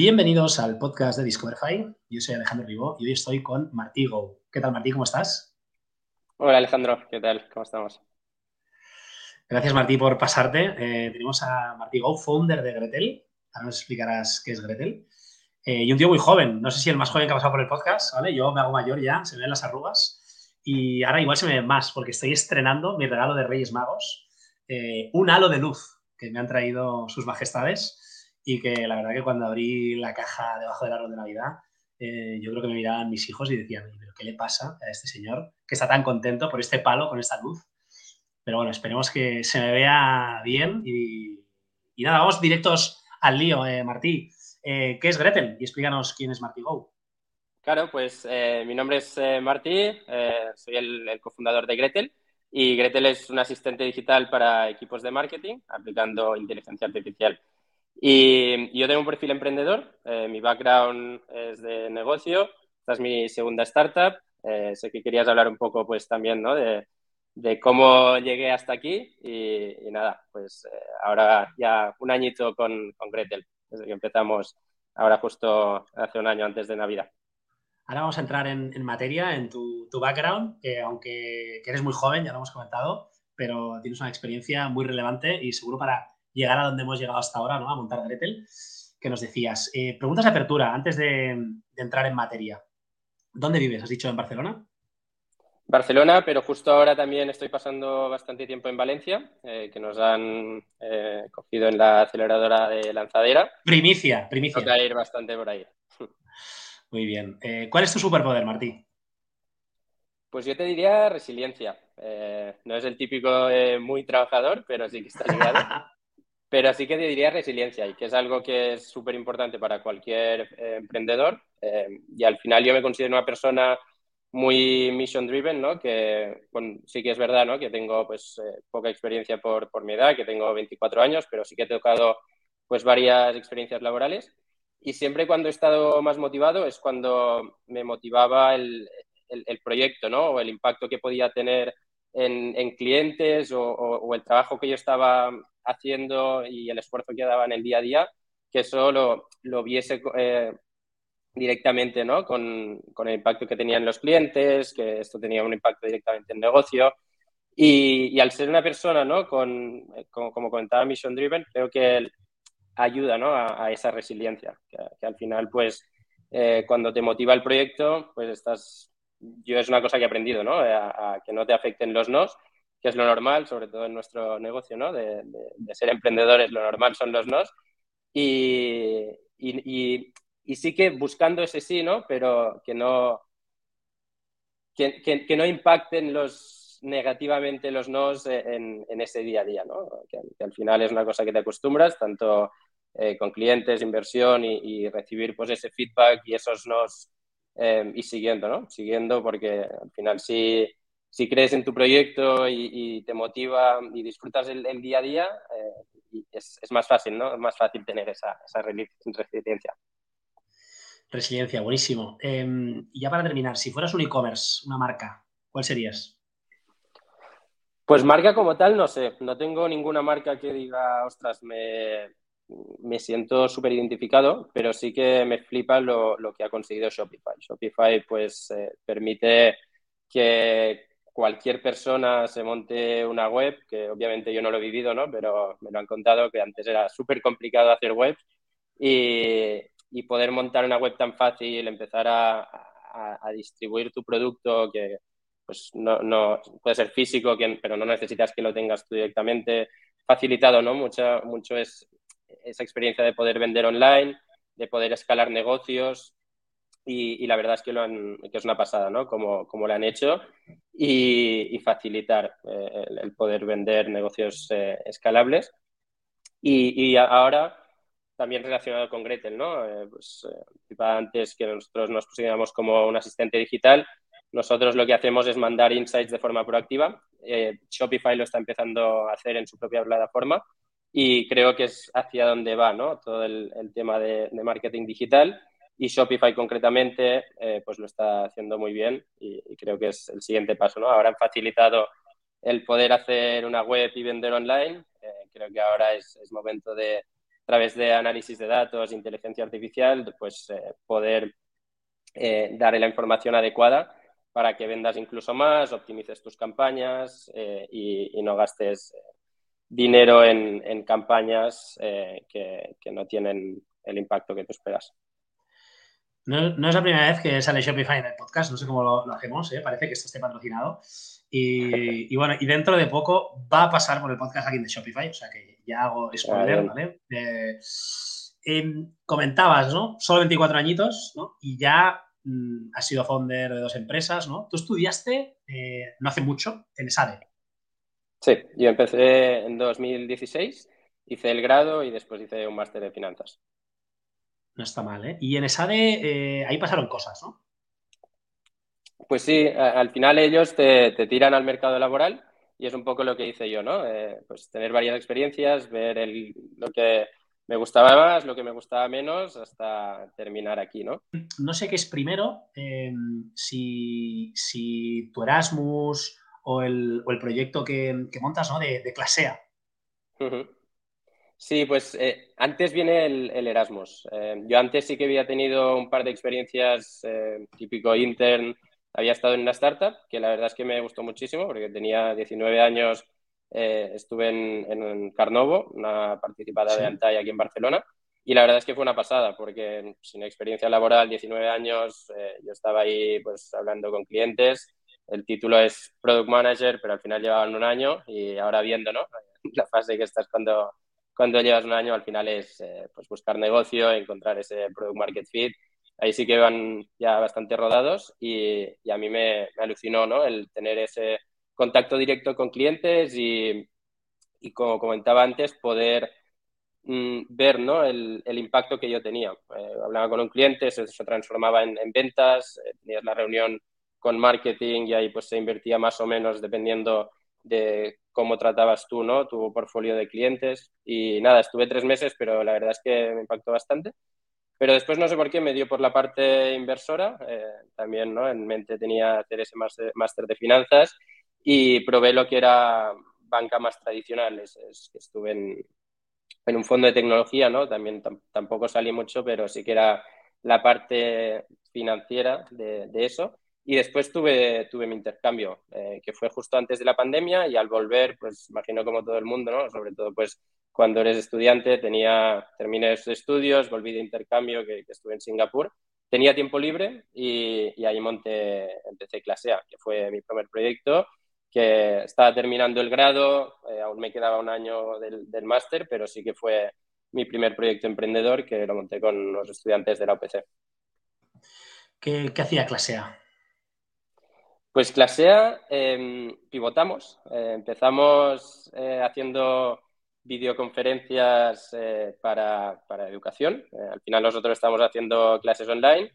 Bienvenidos al podcast de Discoverify. Yo soy Alejandro Ribó y hoy estoy con Martí Go. ¿Qué tal, Martí? ¿Cómo estás? Hola, Alejandro. ¿Qué tal? ¿Cómo estamos? Gracias, Martí, por pasarte. Eh, tenemos a Martí Go, founder de Gretel. Ahora nos explicarás qué es Gretel. Eh, y un tío muy joven. No sé si el más joven que ha pasado por el podcast, ¿vale? Yo me hago mayor ya, se me ven las arrugas. Y ahora igual se me ven más porque estoy estrenando mi regalo de Reyes Magos, eh, un halo de luz que me han traído sus majestades y que la verdad que cuando abrí la caja debajo del árbol de Navidad, eh, yo creo que me miraban mis hijos y decían, pero ¿qué le pasa a este señor que está tan contento por este palo, con esta luz? Pero bueno, esperemos que se me vea bien y, nada, vamos directos al lío, eh, Martí. Eh, ¿Qué es Gretel? Y explícanos quién es Martí Go. Claro, pues mi nombre es Martí, soy el, cofundador de Gretel y Gretel es un asistente digital para equipos de marketing aplicando inteligencia artificial. Y yo tengo un perfil emprendedor, eh, mi background es de negocio, esta es mi segunda startup. Eh, sé que querías hablar un poco pues también ¿no? de, de cómo llegué hasta aquí y, nada, pues eh, ahora ya un añito con, con, Gretel, desde que empezamos ahora justo hace un año antes de Navidad. Ahora vamos a entrar en, en materia, en tu, tu, background, que aunque que eres muy joven, ya lo hemos comentado, pero tienes una experiencia muy relevante y seguro para llegar a donde hemos llegado hasta ahora, ¿no? A montar Gretel, que nos decías. Eh, preguntas de apertura, antes de, entrar en materia. ¿Dónde vives? ¿Has dicho en Barcelona? Barcelona, pero justo ahora también estoy pasando bastante tiempo en Valencia, eh, que nos han eh, cogido en la aceleradora de lanzadera. Primicia, primicia. Toca ir bastante por ahí. Muy bien. ¿Cuál es tu superpoder, Martí? Pues yo te diría resiliencia. no es el típico muy trabajador, pero sí que está ligado. Pero sí que diría resiliencia y que es algo que es súper importante para cualquier eh, emprendedor. Eh, y al final yo me considero una persona muy mission driven, ¿no? Que sí que es verdad, ¿no? Que tengo pues eh, poca experiencia por, por, mi edad, que tengo 24 años, pero sí que he tocado pues varias experiencias laborales. Y siempre cuando he estado más motivado es cuando me motivaba el, el, el proyecto, ¿no? O el impacto que podía tener en, en clientes o, o, o, el trabajo que yo estaba haciendo y el esfuerzo que daba en el día a día, que eso lo, lo viese eh, directamente ¿no? Con, con, el impacto que tenían los clientes, que esto tenía un impacto directamente en negocio. Y, y al ser una persona, ¿no? Con, como, como, comentaba Mission Driven, creo que ayuda ¿no? a, a esa resiliencia, que, que, al final, pues, eh, cuando te motiva el proyecto, pues estás... Yo es una cosa que he aprendido, ¿no? A, a que no te afecten los nos que es lo normal, sobre todo en nuestro negocio, ¿no? De, ser emprendedores, lo normal son los nos. Y, y, sí que buscando ese sí, ¿no? Pero que no, que, no impacten los, negativamente los nos en, en, ese día a día, ¿no? Que, al final es una cosa que te acostumbras, tanto eh, con clientes, inversión y, recibir pues ese feedback y esos nos eh, y siguiendo, ¿no? Siguiendo porque al final sí si crees en tu proyecto y, y te motiva y disfrutas el, el día a día, eh, es, es, más fácil, ¿no? Es más fácil tener esa, esa resiliencia. Resiliencia, buenísimo. Eh, y ya para terminar, si fueras un e-commerce, una marca, ¿cuál serías? Pues marca como tal, no sé. No tengo ninguna marca que diga, ostras, me, me siento súper identificado, pero sí que me flipa lo, lo, que ha conseguido Shopify. Shopify, pues, eh, permite que cualquier persona se monte una web, que obviamente yo no lo he vivido, ¿no? Pero me lo han contado que antes era súper complicado hacer webs y, y, poder montar una web tan fácil, empezar a, a, a distribuir tu producto que pues no, no, puede ser físico, que, pero no necesitas que lo tengas tú directamente facilitado, ¿no? Mucho, mucho es esa experiencia de poder vender online, de poder escalar negocios, y, la verdad es que, es una pasada, ¿no? Como, como lo han hecho y, facilitar eh, el, poder vender negocios eh, escalables. Y, ahora también relacionado con Gretel, ¿no? Eh, pues eh, antes que nosotros nos posicionamos como un asistente digital, nosotros lo que hacemos es mandar insights de forma proactiva. Shopify lo está empezando a hacer en su propia plataforma y creo que es hacia donde va, ¿no? Todo el, el tema de, de marketing digital y Shopify concretamente eh, pues lo está haciendo muy bien y, y, creo que es el siguiente paso. ¿no? Ahora han facilitado el poder hacer una web y vender online. Eh, creo que ahora es, es momento de, través de análisis de datos, inteligencia artificial, pues poder dar la información adecuada para que vendas incluso más, optimices tus campañas y, no gastes dinero en, campañas que, no tienen el impacto que tú esperas. No, es la primera vez que sale Shopify en el podcast, no sé cómo lo, hacemos, ¿eh? parece que esto esté patrocinado. Y, bueno, y dentro de poco va a pasar por el podcast alguien de Shopify, o sea que ya hago spoiler, ¿vale? Eh, comentabas, ¿no? Solo 24 añitos, ¿no? Y ya mm, has sido founder de dos empresas, ¿no? Tú estudiaste eh, no hace mucho en ESADE. Sí, yo empecé en 2016, hice el grado y después hice un máster de finanzas. No está mal, ¿eh? Y en ESADE eh, ahí pasaron cosas, ¿no? Pues sí, al final ellos te, tiran al mercado laboral y es un poco lo que hice yo, ¿no? Eh, pues tener varias experiencias, ver lo que me gustaba más, lo que me gustaba menos, hasta terminar aquí, ¿no? No sé qué es primero, em, si, tu Erasmus o el, proyecto que, montas, ¿no? De, de Clasea. Sí, pues eh, antes viene el, Erasmus. Eh, yo antes sí que había tenido un par de experiencias eh, típico intern. Había estado en una startup que la verdad es que me gustó muchísimo porque tenía 19 años. estuve en, Carnovo, una participada de Antai aquí en Barcelona. Y la verdad es que fue una pasada porque sin experiencia laboral, 19 años, yo estaba ahí pues hablando con clientes. El título es Product Manager, pero al final llevaban un año y ahora viendo, ¿no? La fase que estás cuando cuando llevas un año al final es eh, pues buscar negocio, encontrar ese product market fit. Ahí sí que van ya bastante rodados y, a mí me, alucinó ¿no? el tener ese contacto directo con clientes y, y como comentaba antes, poder mm, ver ¿no? el, el, impacto que yo tenía. Eh, hablaba con un cliente, se, se transformaba en, en ventas, eh, tenías la reunión con marketing y ahí pues se invertía más o menos dependiendo de cómo tratabas tú, ¿no? Tu portfolio de clientes. Y nada, estuve tres meses, pero la verdad es que me impactó bastante. Pero después no sé por qué me dio por la parte inversora. Eh, también, ¿no? En mente tenía hacer ese máster de finanzas y probé lo que era banca más tradicional. Es, estuve en, un fondo de tecnología, ¿no? También tampoco salí mucho, pero sí que era la parte financiera de eso. Y después tuve, tuve mi intercambio, eh, que fue justo antes de la pandemia y al volver, pues imagino como todo el mundo, ¿no? Sobre todo pues cuando eres estudiante, tenía, terminé esos estudios, volví de intercambio, que, estuve en Singapur, tenía tiempo libre y, y, ahí monté, empecé Clasea, que fue mi primer proyecto, que estaba terminando el grado, eh, aún me quedaba un año del, del máster, pero sí que fue mi primer proyecto emprendedor que lo monté con los estudiantes de la UPC. ¿Qué, qué hacía Clasea? Pues Clasea em, pivotamos. Eh, empezamos eh, haciendo videoconferencias eh, para, educación. al final nosotros estamos haciendo clases online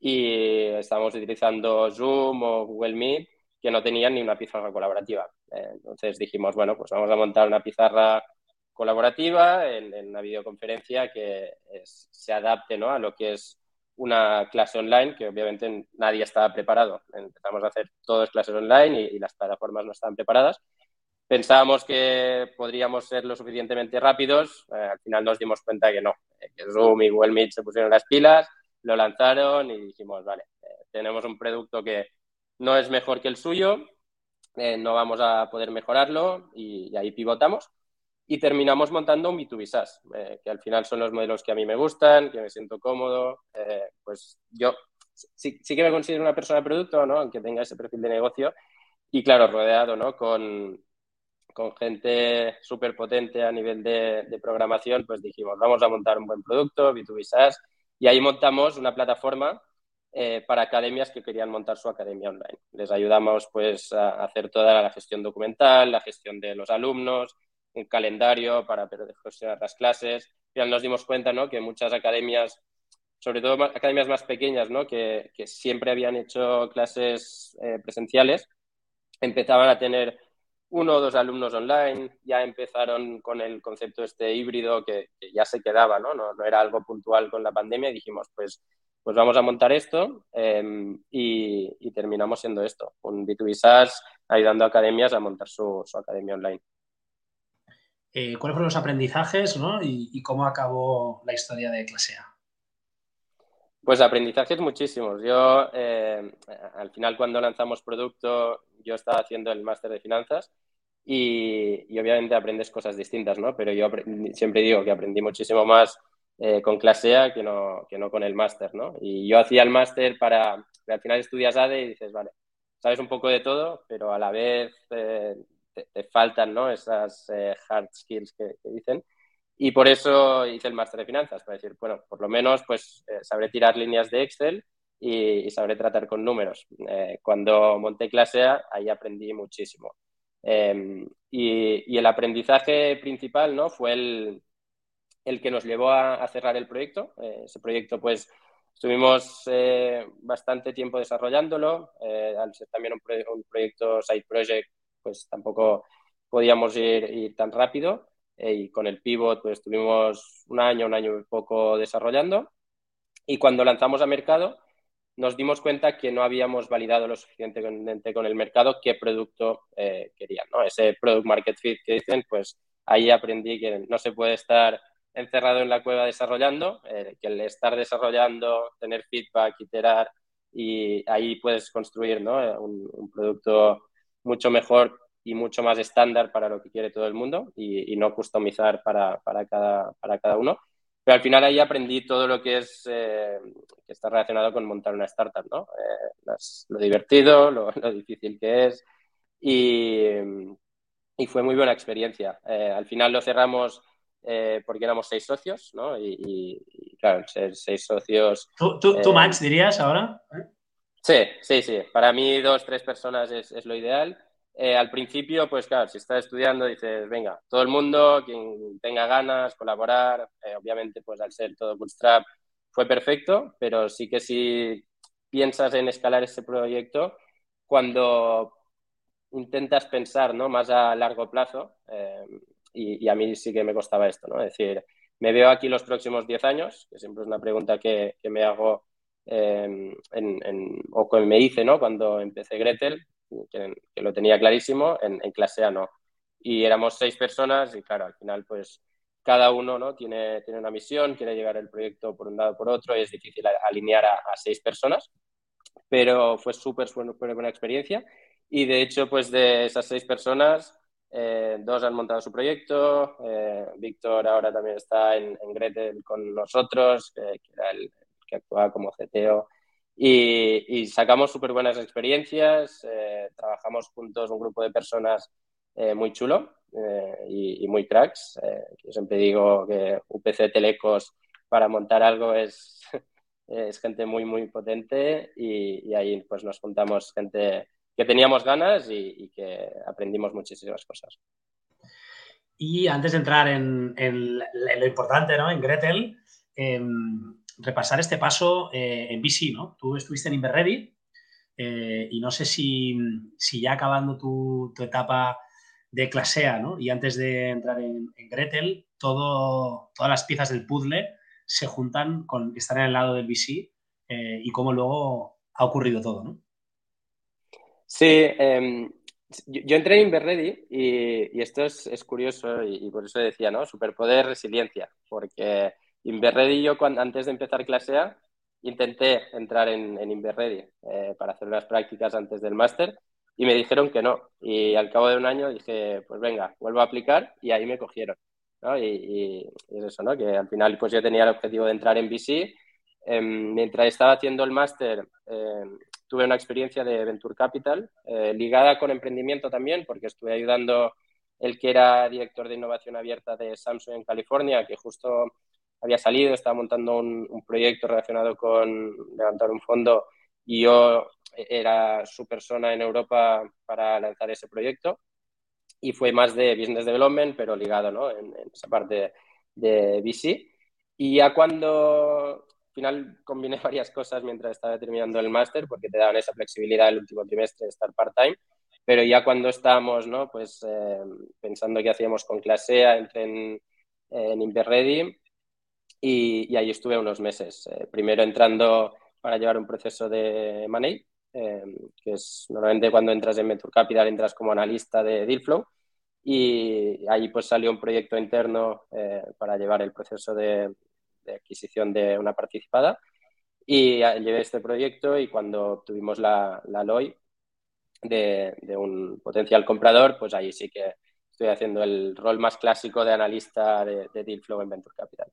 y estamos utilizando Zoom o Google Meet que no tenían ni una pizarra colaborativa. entonces dijimos, bueno, pues vamos a montar una pizarra colaborativa en, una videoconferencia que se adapte ¿no? a lo que es una clase online que obviamente nadie estaba preparado. Empezamos a hacer todas clases online y, las plataformas no estaban preparadas. Pensábamos que podríamos ser lo suficientemente rápidos, eh, al final nos dimos cuenta que no, eh, que Zoom y Google Meet se pusieron las pilas, lo lanzaron y dijimos, vale, eh, tenemos un producto que no es mejor que el suyo, no vamos a poder mejorarlo y ahí pivotamos y terminamos montando un B2B SaaS, eh, que al final son los modelos que a mí me gustan, que me siento cómodo. Eh, pues yo sí, sí, que me considero una persona de producto, ¿no? aunque tenga ese perfil de negocio. Y claro, rodeado ¿no? con, con gente súper potente a nivel de, de, programación, pues dijimos, vamos a montar un buen producto, B2B SaaS, y ahí montamos una plataforma eh, para academias que querían montar su academia online. Les ayudamos pues a hacer toda la gestión documental, la gestión de los alumnos, un calendario para gestionar las clases. Ya nos dimos cuenta ¿no? que muchas academias, sobre todo academias más pequeñas, ¿no? que, que siempre habían hecho clases eh, presenciales, empezaban a tener uno o dos alumnos online, ya empezaron con el concepto este híbrido que, ya se quedaba, ¿no? ¿no? ¿no? era algo puntual con la pandemia y dijimos, pues, pues vamos a montar esto em, y, y, terminamos siendo esto, un B2B SaaS ayudando a academias a montar su, su academia online. Eh, ¿Cuáles fueron los aprendizajes ¿no? y, cómo acabó la historia de clase A? Pues aprendizajes muchísimos. Yo, eh, al final, cuando lanzamos producto, yo estaba haciendo el máster de finanzas y, obviamente aprendes cosas distintas, ¿no? Pero yo siempre digo que aprendí muchísimo más eh, con clase A que no, que no con el máster, ¿no? Y yo hacía el máster para, al final estudias ADE y dices, vale, sabes un poco de todo, pero a la vez te, faltan, ¿no? Esas eh, hard skills que, dicen. Y por eso hice el máster de finanzas, para decir, bueno, por lo menos pues sabré tirar líneas de Excel y, y sabré tratar con números. cuando monté clase A, ahí aprendí muchísimo. Em, y, el aprendizaje principal ¿no? fue el, el que nos llevó a, cerrar el proyecto. Eh, ese proyecto, pues, estuvimos eh, bastante tiempo desarrollándolo. Eh, al ser también un, proyecto side project, pues tampoco podíamos ir, tan rápido. y con el pivot, pues, estuvimos un año, un año y poco desarrollando. Y cuando lanzamos a mercado, nos dimos cuenta que no habíamos validado lo suficientemente con el mercado qué producto eh, querían. ¿no? Ese product market fit que dicen, pues ahí aprendí que no se puede estar encerrado en la cueva desarrollando, eh, que el estar desarrollando, tener feedback, iterar, y ahí puedes construir ¿no? un, producto mucho mejor y mucho más estándar para lo que quiere todo el mundo y, no customizar para, para, cada, para cada uno. Pero al final ahí aprendí todo lo que es eh, que está relacionado con montar una startup, ¿no? Eh, lo divertido, lo, difícil que es y, y, fue muy buena experiencia. Eh, al final lo cerramos porque éramos seis socios, ¿no? Y, claro, ser seis socios. ¿Tú, tú, Max, dirías ahora? Sí, sí, sí. Para mí dos, tres personas es, lo ideal. Eh, al principio, pues claro, si estás estudiando, dices, venga, todo el mundo, quien tenga ganas, colaborar, eh, obviamente, pues al ser todo Bootstrap fue perfecto, pero sí que si piensas en escalar ese proyecto, cuando intentas pensar ¿no? más a largo plazo, eh, y, a mí sí que me costaba esto, ¿no? Es decir, me veo aquí los próximos 10 años, que siempre es una pregunta que, me hago en, o que me hice ¿no? cuando empecé Gretel, que, lo tenía clarísimo, en, clase A no. Y éramos seis personas y claro, al final pues cada uno ¿no? tiene, tiene una misión, quiere llegar el proyecto por un lado por otro y es difícil alinear a, seis personas, pero fue súper, buena experiencia y de hecho pues de esas seis personas, eh, dos han montado su proyecto, eh, Víctor ahora también está en, en Gretel con nosotros, que era el que actuaba como CTO y, sacamos súper buenas experiencias, eh, trabajamos juntos un grupo de personas eh, muy chulo eh, y, muy cracks. yo siempre digo que UPC Telecos para montar algo es, es gente muy, muy potente y, ahí pues nos juntamos gente que teníamos ganas y, que aprendimos muchísimas cosas. Y antes de entrar en, lo importante, ¿no? En Gretel, em, repasar este paso eh, en BC, ¿no? Tú estuviste en Inverready eh, y no sé si, ya acabando tu, etapa de clasea, ¿no? Y antes de entrar en, Gretel, todas las piezas del puzzle se juntan con estar en el lado del VC eh, y cómo luego ha ocurrido todo, ¿no? Sí, em, yo, entré en Inverready y, y esto es, curioso y, y, por eso decía, ¿no? Superpoder resiliencia, porque Inverready yo cuando, antes de empezar clase A intenté entrar en, en eh, para hacer unas prácticas antes del máster y me dijeron que no. Y al cabo de un año dije, pues venga, vuelvo a aplicar y ahí me cogieron. Y, es eso, ¿no? Que al final pues yo tenía el objetivo de entrar en VC. Em, mientras estaba haciendo el máster em, tuve una experiencia de Venture Capital eh, ligada con emprendimiento también porque estuve ayudando el que era director de innovación abierta de Samsung en California, que justo había salido, estaba montando un, proyecto relacionado con levantar un fondo y yo era su persona en Europa para lanzar ese proyecto y fue más de business development, pero ligado ¿no? en, esa parte de VC. Y ya cuando al final combiné varias cosas mientras estaba terminando el máster, porque te daban esa flexibilidad el último trimestre de estar part-time, pero ya cuando estábamos ¿no? pues, eh, pensando qué hacíamos con Clasea, entré en, en y, ahí estuve unos meses. Eh, primero entrando para llevar un proceso de money, eh, que es normalmente cuando entras en Venture Capital entras como analista de deal flow y ahí pues salió un proyecto interno eh, para llevar el proceso de, adquisición de una participada y llevé este proyecto y cuando tuvimos la, la LOI de, un potencial comprador, pues ahí sí que estoy haciendo el rol más clásico de analista de, de deal flow en Venture Capital.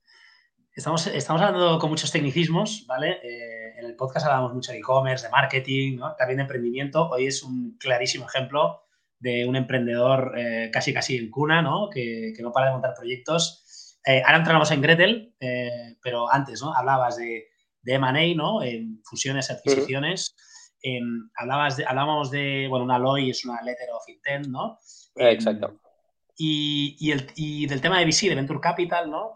Estamos, estamos hablando con muchos tecnicismos, ¿vale? Eh, en el podcast hablamos mucho de e-commerce, de marketing, ¿no? también de emprendimiento. Hoy es un clarísimo ejemplo de un emprendedor eh, casi casi en cuna, ¿no? Que, que, no para de montar proyectos. Eh, ahora entramos en Gretel, eh, pero antes, ¿no? Hablabas de, de M&A, ¿no? En fusiones, adquisiciones. hablabas de, hablábamos de, bueno, una LOI es una Letter of Intent, ¿no? Exacto. Y, y, el, y, del tema de VC, de Venture Capital, ¿no?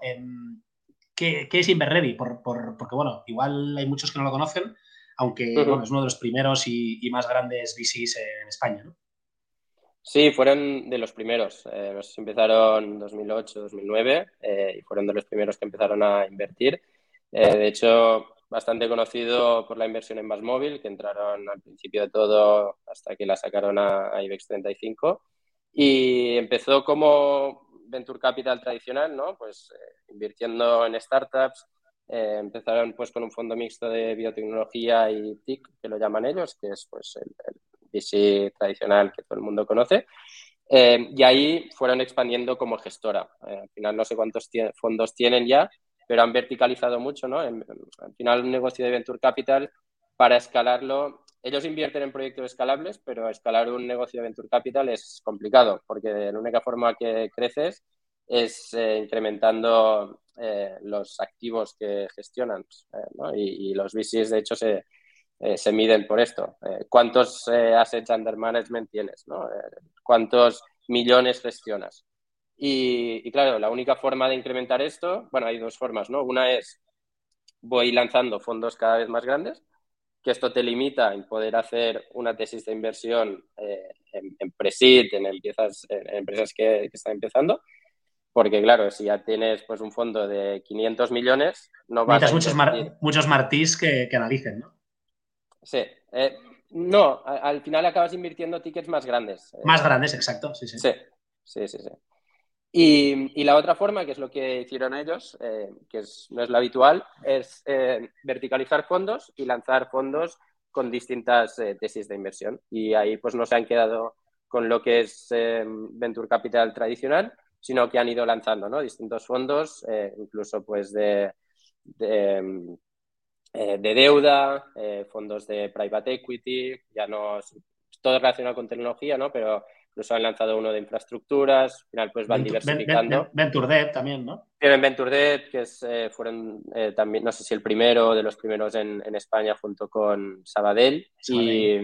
¿Qué, ¿qué, es Inverready? Por, por, porque, bueno, igual hay muchos que no lo conocen, aunque bueno, es uno de los primeros y, y más grandes VCs en España, ¿no? Sí, fueron de los primeros. Eh, empezaron en 2008, 2009 eh, y fueron de los primeros que empezaron a invertir. Eh, de hecho, bastante conocido por la inversión en móvil, que entraron al principio de todo hasta que la sacaron a, IBEX 35. Y empezó como venture capital tradicional, ¿no? Pues eh, invirtiendo en startups. empezaron pues con un fondo mixto de biotecnología y TIC, que lo llaman ellos, que es pues el, VC tradicional que todo el mundo conoce. Eh, y ahí fueron expandiendo como gestora. Eh, al final no sé cuántos fondos tienen ya, pero han verticalizado mucho, ¿no? al final un negocio de Venture Capital, para escalarlo, ellos invierten en proyectos escalables, pero escalar un negocio de Venture Capital es complicado, porque la única forma que creces es eh, incrementando los activos que gestionan. ¿no? y, y, los VCs, de hecho, se, eh, se miden por esto. Eh, ¿Cuántos eh, assets under management tienes? ¿Cuántos millones gestionas? Y, claro, la única forma de incrementar esto, bueno, hay dos formas, ¿no? Una es voy lanzando fondos cada vez más grandes, que esto te limita en poder hacer una tesis de inversión en, en pre-seed, en, empresas, en empresas que, están empezando, porque claro, si ya tienes pues un fondo de 500 millones, no vas a muchos, muchos martís que, que analicen, ¿no? Sí. Eh, no, al final acabas invirtiendo tickets más grandes. Eh. Más grandes, exacto. Sí, sí. Sí, sí, sí. Y, la otra forma, que es lo que hicieron ellos, eh, que no es lo habitual, es verticalizar fondos y lanzar fondos con distintas tesis de inversión. Y ahí pues no se han quedado con lo que es Venture Capital tradicional, sino que han ido lanzando ¿no? distintos fondos, incluso pues de eh, de deuda, eh, fondos de private equity, ya no todo relacionado con tecnología, ¿no? Pero incluso han lanzado uno de infraestructuras, al final pues van diversificando. Debt también, ¿no? Tienen Venture Debt, que es, eh, fueron también, no sé si el primero de los primeros en, España junto con Sabadell, Y,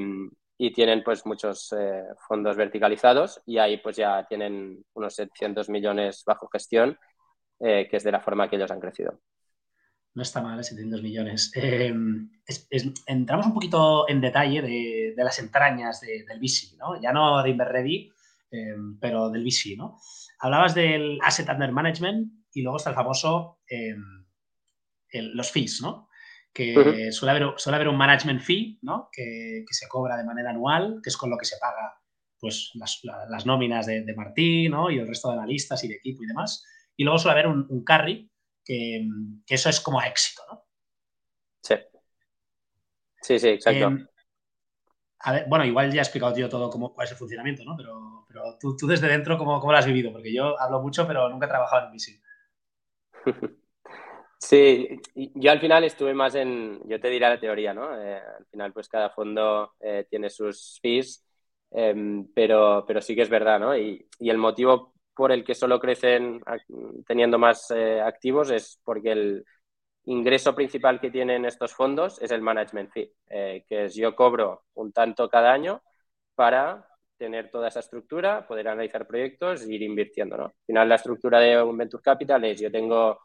y, tienen pues muchos fondos verticalizados y ahí pues ya tienen unos 700 millones bajo gestión, que es de la forma que ellos han crecido. No está mal, 700 millones. Em, entramos un poquito en detalle de, las entrañas del VC, ¿no? Ya no de Inverready, em, pero del VC, ¿no? Hablabas del Asset Under Management y luego está el famoso em, los fees, ¿no? Que suele, haber, suele, haber, un management fee, ¿no? Que, se cobra de manera anual, que es con lo que se paga pues, las, nóminas de, de, Martín, ¿no? Y el resto de analistas y de equipo y demás. Y luego suele haber un, un carry, que, eso es como éxito, ¿no? Sí. Sí, sí, exacto. Em, a ver, bueno, igual ya he explicado yo todo cómo, cuál es el funcionamiento, ¿no? Pero, pero tú, tú, desde dentro, ¿cómo, ¿cómo, lo has vivido? Porque yo hablo mucho, pero nunca he trabajado en VC. Sí, yo al final estuve más en, yo te diré la teoría, ¿no? Eh, al final, pues cada fondo eh, tiene sus fees, em, pero, pero sí que es verdad, ¿no? Y, y el motivo por el que solo crecen teniendo más eh, activos es porque el ingreso principal que tienen estos fondos es el management fee, eh, que es yo cobro un tanto cada año para tener toda esa estructura, poder analizar proyectos e ir invirtiendo. ¿no? Al final, la estructura de un venture capital es yo tengo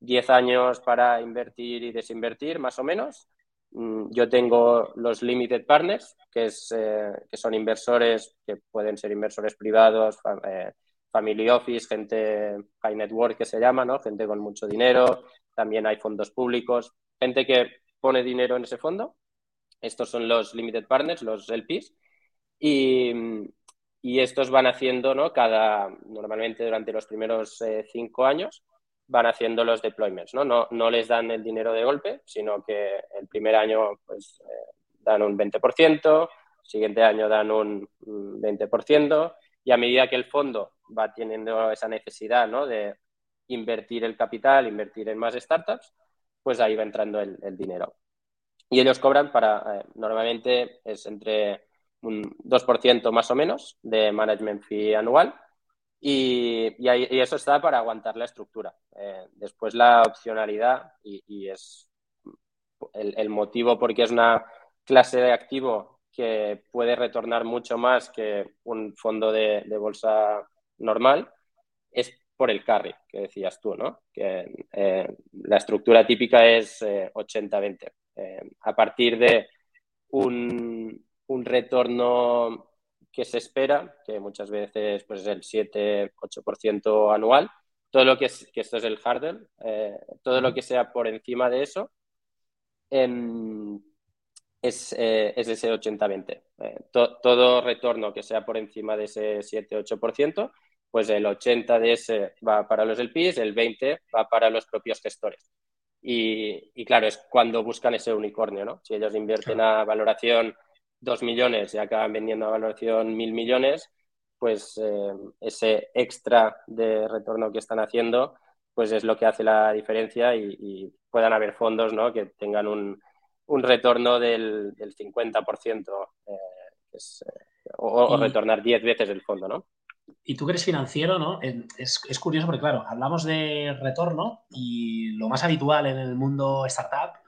10 años para invertir y desinvertir, más o menos. Mm, yo tengo los limited partners, que, es, eh, que son inversores que pueden ser inversores privados, family office, gente high network que se llama, ¿no? Gente con mucho dinero, también hay fondos públicos, gente que pone dinero en ese fondo. Estos son los limited partners, los LPs. Y, estos van haciendo, ¿no? Cada, normalmente durante los primeros eh, cinco años, van haciendo los deployments, ¿no? ¿no? No les dan el dinero de golpe, sino que el primer año, pues, eh, dan un 20%, siguiente año dan un 20%, y a medida que el fondo va teniendo esa necesidad, ¿no? De invertir el capital, invertir en más startups, pues ahí va entrando el, dinero. Y ellos cobran para, eh, normalmente es entre un 2% más o menos de management fee anual y, y, eso está para aguantar la estructura. Eh, después la opcionalidad y, es el, motivo porque es una clase de activo que puede retornar mucho más que un fondo de, de bolsa normal es por el carry que decías tú, ¿no? Que eh, la estructura típica es 80-20. Eh, a partir de un, un retorno que se espera, que muchas veces pues, es el 7-8% anual. Todo lo que es, que esto es el hurdle, eh, todo lo que sea por encima de eso em, es, eh, es, ese 80-20. Eh, todo retorno que sea por encima de ese 7-8%, pues el 80 de ese va para los LPs, el 20 va para los propios gestores. Y, y claro, es cuando buscan ese unicornio, ¿no? Si ellos invierten a valoración 2 millones y acaban vendiendo a valoración mil millones, pues eh, ese extra de retorno que están haciendo, pues es lo que hace la diferencia y, puedan haber fondos ¿no? que tengan un, un retorno del, del 50% eh, eh, o, retornar 10 veces el fondo, ¿no? Y tú que eres financiero, ¿no? Es, es, curioso porque, claro, hablamos de retorno y lo más habitual en el mundo startup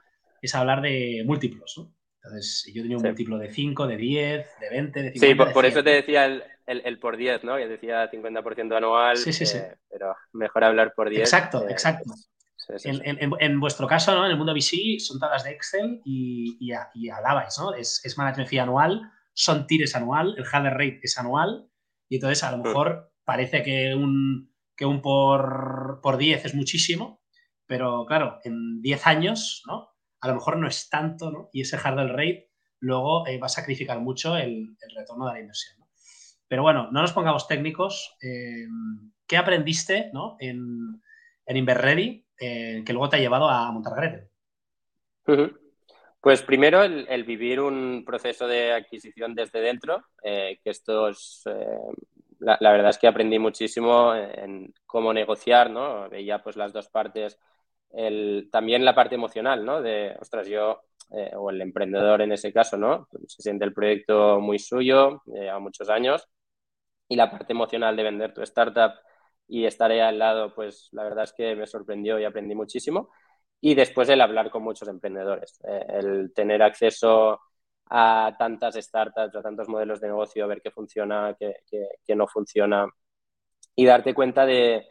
es hablar de múltiplos, ¿no? Entonces, yo tenía un múltiplo de 5, de 10, de 20, de 50. Sí, por, eso te decía el, el, por 10, ¿no? Que decía 50% anual. Sí, sí, sí. Eh, pero mejor hablar por 10. Exacto, exacto. En, en, en, vuestro caso, ¿no? En el mundo VC son tablas de Excel y, y, y alabais, ¿no? Es, es management fee anual, son tires anual, el hardware rate es anual y entonces a lo mejor parece que un, que un por, por 10 es muchísimo, pero claro, en 10 años, ¿no? a lo mejor no es tanto, ¿no? Y ese hardware rate luego eh, va a sacrificar mucho el, retorno de la inversión. ¿no? Pero bueno, no nos pongamos técnicos. Eh, ¿Qué aprendiste ¿no? en, en InverReady eh, que luego te ha llevado a montar? Pues primero el, vivir un proceso de adquisición desde dentro, que esto es, la, la, verdad es que aprendí muchísimo en cómo negociar, ¿no? Veía pues las dos partes también la parte emocional, ¿no? De, ostras, yo, eh, o el emprendedor en ese caso, ¿no? Se siente el proyecto muy suyo, a muchos años, y la parte emocional de vender tu startup y estar ahí al lado, pues la verdad es que me sorprendió y aprendí muchísimo. Y después el hablar con muchos emprendedores, eh, el tener acceso a tantas startups, a tantos modelos de negocio, ver qué funciona, qué, qué no funciona y darte cuenta de,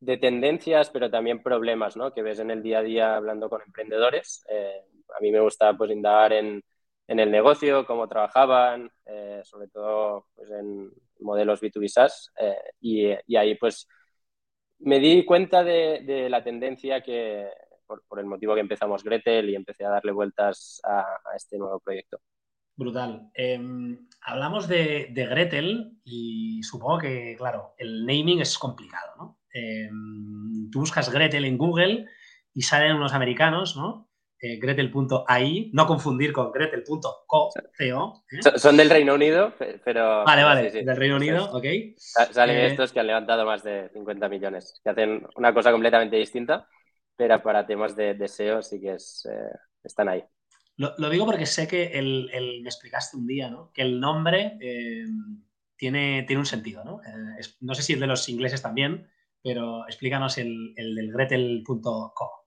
de tendencias, pero también problemas ¿no? que ves en el día a día hablando con emprendedores. Eh, a mí me gusta pues, indagar en, en el negocio, cómo trabajaban, eh, sobre todo pues, en modelos B2B SaaS. Eh, y, ahí pues me di cuenta de, la tendencia que, por, el motivo que empezamos Gretel y empecé a darle vueltas a, este nuevo proyecto. Brutal. Em, hablamos de, Gretel y supongo que, claro, el naming es complicado, ¿no? Em, tú buscas Gretel en Google y salen unos americanos, ¿no? Eh, Gretel.ai, no confundir con Gretel.co. ¿eh? Son del Reino Unido, pero. Vale, vale, del Reino Unido, ok. Salen eh, estos que han levantado más de 50 millones, que hacen una cosa completamente distinta, pero para temas de, SEO sí que es, están ahí. Lo, digo porque sé que el, me explicaste un día, ¿no? Que el nombre tiene, tiene un sentido, ¿no? no sé si el de los ingleses también, pero explícanos el, el del gretel.co.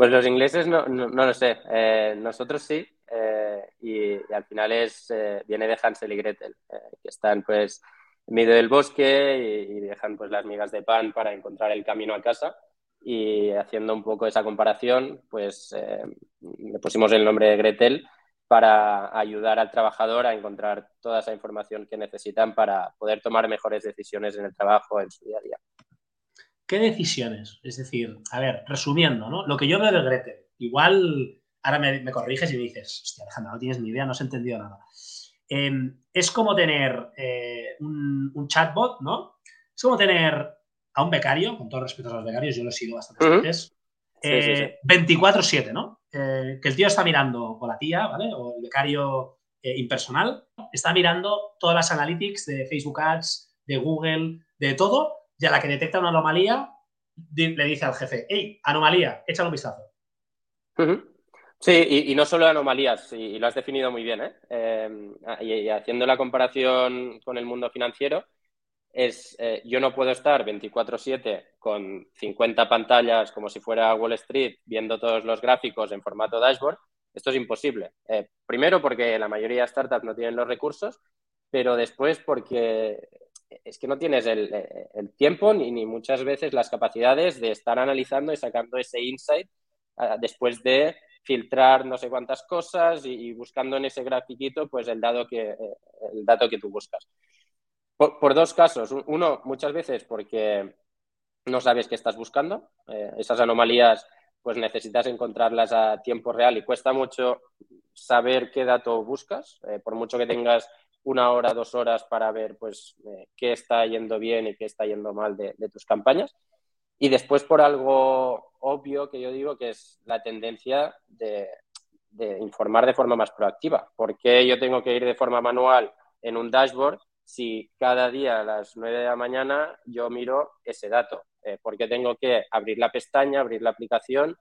Pues los ingleses no, no, lo sé, eh, nosotros sí, eh, y, al final es eh, viene de Hansel y Gretel, que están pues en medio del bosque y, dejan pues las migas de pan para encontrar el camino a casa y haciendo un poco esa comparación, pues le pusimos el nombre de Gretel para ayudar al trabajador a encontrar toda esa información que necesitan para poder tomar mejores decisiones en el trabajo, en su día a día. ¿Qué decisiones? Es decir, a ver, resumiendo, ¿no? Lo que yo veo de Gretel, igual ahora me, corriges y me dices, hostia, Alejandra, no tienes ni idea, no has entendido nada. Em, es como tener eh, un, chatbot, ¿no? Es como tener a un becario, con todo respeto a los becarios, yo lo he sido bastantes veces, 24-7, eh, ¿no? Eh, que el tío está mirando, o la tía, ¿vale? O el becario impersonal, está mirando todas las analytics de Facebook Ads, de Google, de todo, y a la que detecta una anomalía, le dice al jefe, hey, anomalía, échale un vistazo. Sí, y, no solo anomalías, y, lo has definido muy bien, ¿eh? Em, y, haciendo la comparación con el mundo financiero, es eh, yo no puedo estar 24/7 con 50 pantallas como si fuera Wall Street viendo todos los gráficos en formato dashboard. Esto es imposible. Eh, primero porque la mayoría de startups no tienen los recursos, pero después porque es que no tienes el, tiempo ni, ni, muchas veces las capacidades de estar analizando y sacando ese insight ah, después de filtrar no sé cuántas cosas y, buscando en ese grafiquito pues el, dado que, eh, el dato que tú buscas. Por, dos casos. Uno, muchas veces porque no sabes qué estás buscando. Eh, esas anomalías pues necesitas encontrarlas a tiempo real y cuesta mucho saber qué dato buscas, eh, por mucho que tengas una hora, dos horas para ver pues qué está yendo bien y qué está yendo mal de tus campañas. Y después por algo obvio que yo digo que es la tendencia de, informar de forma más proactiva. ¿Por qué yo tengo que ir de forma manual en un dashboard si cada día a las 9 de la mañana yo miro ese dato? Eh, ¿Por qué tengo que abrir la pestaña, abrir la aplicación,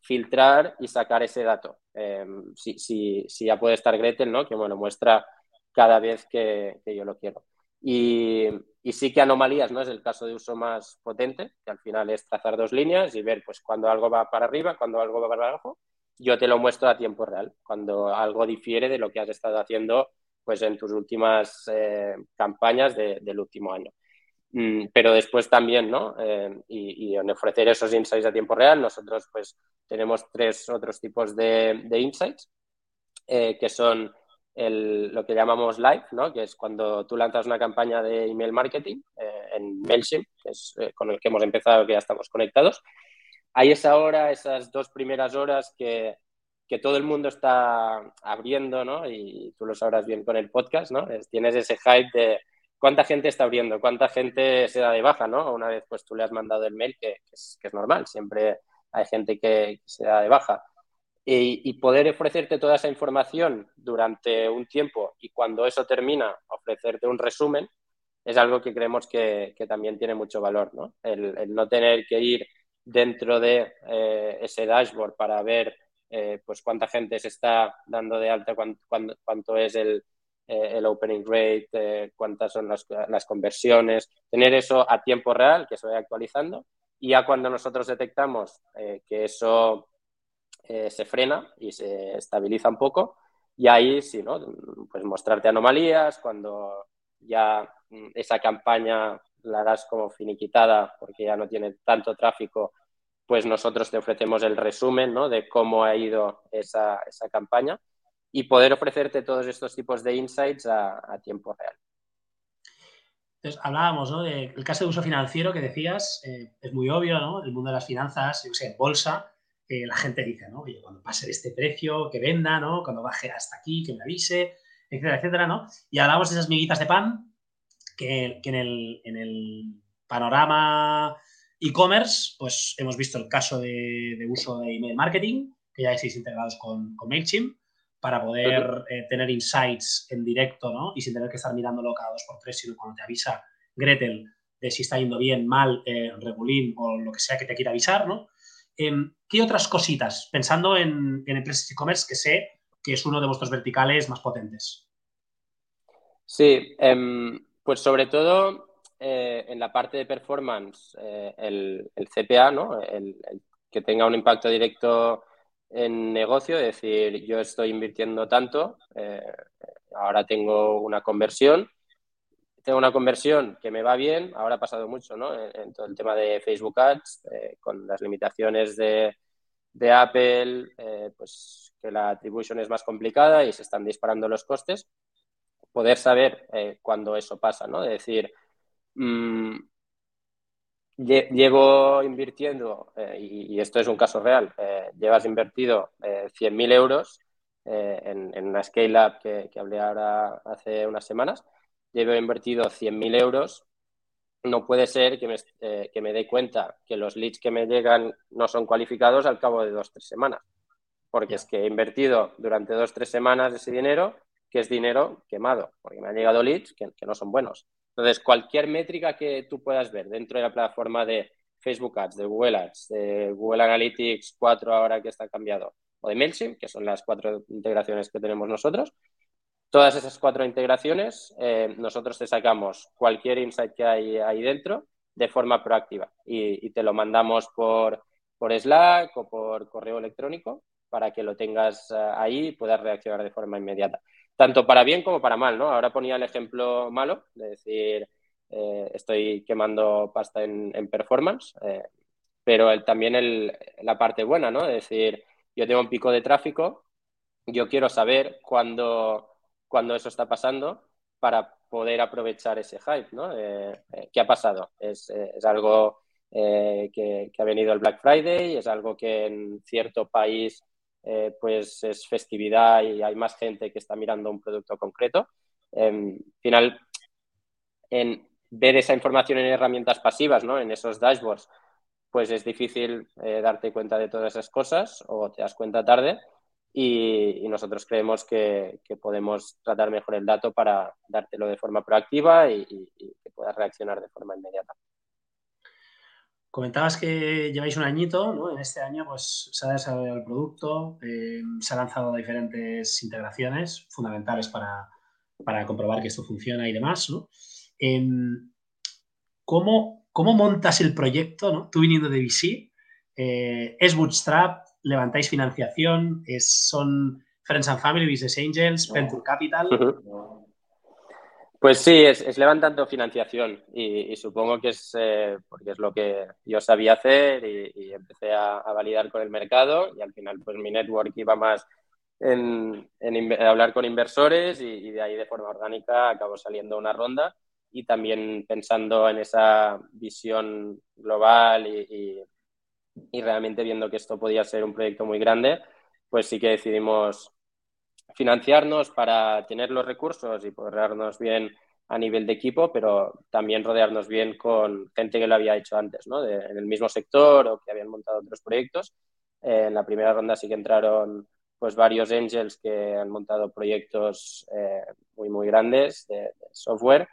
filtrar y sacar ese dato? Eh, si, si, ya puede estar Gretel, ¿no? que lo muestra cada vez que yo lo quiero. Y, sí que anomalías no es el caso de uso más potente, que al final es trazar dos líneas y ver pues cuando algo va para arriba, cuando algo va para abajo. Yo te lo muestro a tiempo real, cuando algo difiere de lo que has estado haciendo pues en tus últimas eh, campañas del último año. Mm, pero después también, ¿no? Eh, y, y, ofrecer esos insights a tiempo real, nosotros pues tenemos tres otros tipos de, insights, eh, que son lo que llamamos live, ¿no? que es cuando tú lanzas una campaña de email marketing eh, en MailChimp, es eh, con el que hemos empezado, que ya estamos conectados. Hay esa hora, esas dos primeras horas que, todo el mundo está abriendo, ¿no? y tú lo sabrás bien con el podcast, ¿no? tienes ese hype de cuánta gente está abriendo, cuánta gente se da de baja, ¿no? Una vez pues tú le has mandado el mail, es, que es, normal, siempre hay gente que se da de baja y, poder ofrecerte toda esa información durante un tiempo y cuando eso termina, ofrecerte un resumen, es algo que creemos que, también tiene mucho valor, ¿no? El, no tener que ir dentro de eh, ese dashboard para ver eh, pues cuánta gente se está dando de alta, cuánto, es el, eh, el, opening rate, cuántas son las, las, conversiones, tener eso a tiempo real, que se vaya actualizando, y ya cuando nosotros detectamos que eso eh, se frena y se estabiliza un poco. Y ahí sí, ¿no? Pues mostrarte anomalías, cuando ya mm, esa campaña la das como finiquitada porque ya no tiene tanto tráfico, pues nosotros te ofrecemos el resumen ¿no? de cómo ha ido esa, esa, campaña y poder ofrecerte todos estos tipos de insights a, tiempo real. Entonces, hablábamos ¿no? del caso de uso financiero que decías, eh, es muy obvio, ¿no? El mundo de las finanzas, yo bolsa, la gente dice, ¿no? Oye, cuando pase este precio, que venda, ¿no? Cuando baje hasta aquí, que me avise, etcétera, etcétera, ¿no? Y hablamos de esas miguitas de pan que, en, el, panorama e-commerce, pues hemos visto el caso de, uso de email marketing, que ya estáis integrados con, con MailChimp, para poder eh, tener insights en directo, ¿no? Y sin tener que estar mirándolo cada dos por tres, sino cuando te avisa Gretel de si está yendo bien, mal, eh, regulín o lo que sea que te quiera avisar, ¿no? Em, ¿Qué otras cositas? Pensando en, empresas e-commerce que sé que es uno de vuestros verticales más potentes. Sí, em, pues sobre todo eh, en la parte de performance, eh, el, CPA, ¿no? El, que tenga un impacto directo en negocio, es decir, yo estoy invirtiendo tanto, eh, ahora tengo una conversión tengo una conversión que me va bien, ahora ha pasado mucho ¿no? en, todo el tema de Facebook Ads, eh, con las limitaciones de, Apple, eh, pues que la attribution es más complicada y se están disparando los costes, poder saber eh, cuándo eso pasa, ¿no? Decir, mm, llevo invirtiendo, y, esto es un caso real, llevas invertido 100.000 euros eh, en, una scale-up que, que, hablé ahora hace unas semanas, llevo invertido 100.000 euros. No puede ser que me, eh, que me dé cuenta que los leads que me llegan no son cualificados al cabo de dos o tres semanas. Porque es que he invertido durante dos o tres semanas ese dinero, que es dinero quemado, porque me han llegado leads que, que no son buenos. Entonces, cualquier métrica que tú puedas ver dentro de la plataforma de Facebook Ads, de Google Ads, de Google Analytics 4 ahora que está cambiado, o de MailChimp, que son las cuatro integraciones que tenemos nosotros. Todas esas cuatro integraciones, eh, nosotros te sacamos cualquier insight que hay ahí dentro de forma proactiva y, te lo mandamos por, por Slack o por correo electrónico para que lo tengas eh, ahí y puedas reaccionar de forma inmediata. Tanto para bien como para mal, ¿no? Ahora ponía el ejemplo malo, de decir, eh, estoy quemando pasta en, performance, pero también la parte buena, ¿no? Decir, yo tengo un pico de tráfico, yo quiero saber cuándo, eso está pasando para poder aprovechar ese hype, ¿no? Eh, eh, ¿Qué ha pasado? Es, eh, algo que, ha venido el Black Friday, es algo que en cierto país pues es festividad y hay más gente que está mirando un producto concreto. Em, al final, en ver esa información en herramientas pasivas, ¿no? En esos dashboards, pues es difícil eh, darte cuenta de todas esas cosas o te das cuenta tarde y, nosotros creemos que, podemos tratar mejor el dato para dártelo de forma proactiva y, que puedas reaccionar de forma inmediata. Comentabas que lleváis un añito, ¿no? En este año pues se ha desarrollado el producto, eh, se han lanzado diferentes integraciones fundamentales para, comprobar que esto funciona y demás, ¿no? Em, ¿Cómo ¿Cómo montas el proyecto? ¿no? Tú viniendo de VC, eh, ¿es Bootstrap? ¿Levantáis financiación? Es, ¿Son Friends and Family, Business Angels, Venture Capital? Pues sí, es, levantando financiación y, supongo que es eh, porque es lo que yo sabía hacer y, empecé a, validar con el mercado y al final pues mi network iba más en, hablar con inversores y, y, de ahí de forma orgánica acabó saliendo una ronda y también pensando en esa visión global y, y, realmente viendo que esto podía ser un proyecto muy grande, pues sí que decidimos financiarnos para tener los recursos y rodearnos bien a nivel de equipo, pero también rodearnos bien con gente que lo había hecho antes, ¿no? en el mismo sector o que habían montado otros proyectos. Eh, en la primera ronda sí que entraron pues varios angels que han montado proyectos eh, muy, muy grandes de software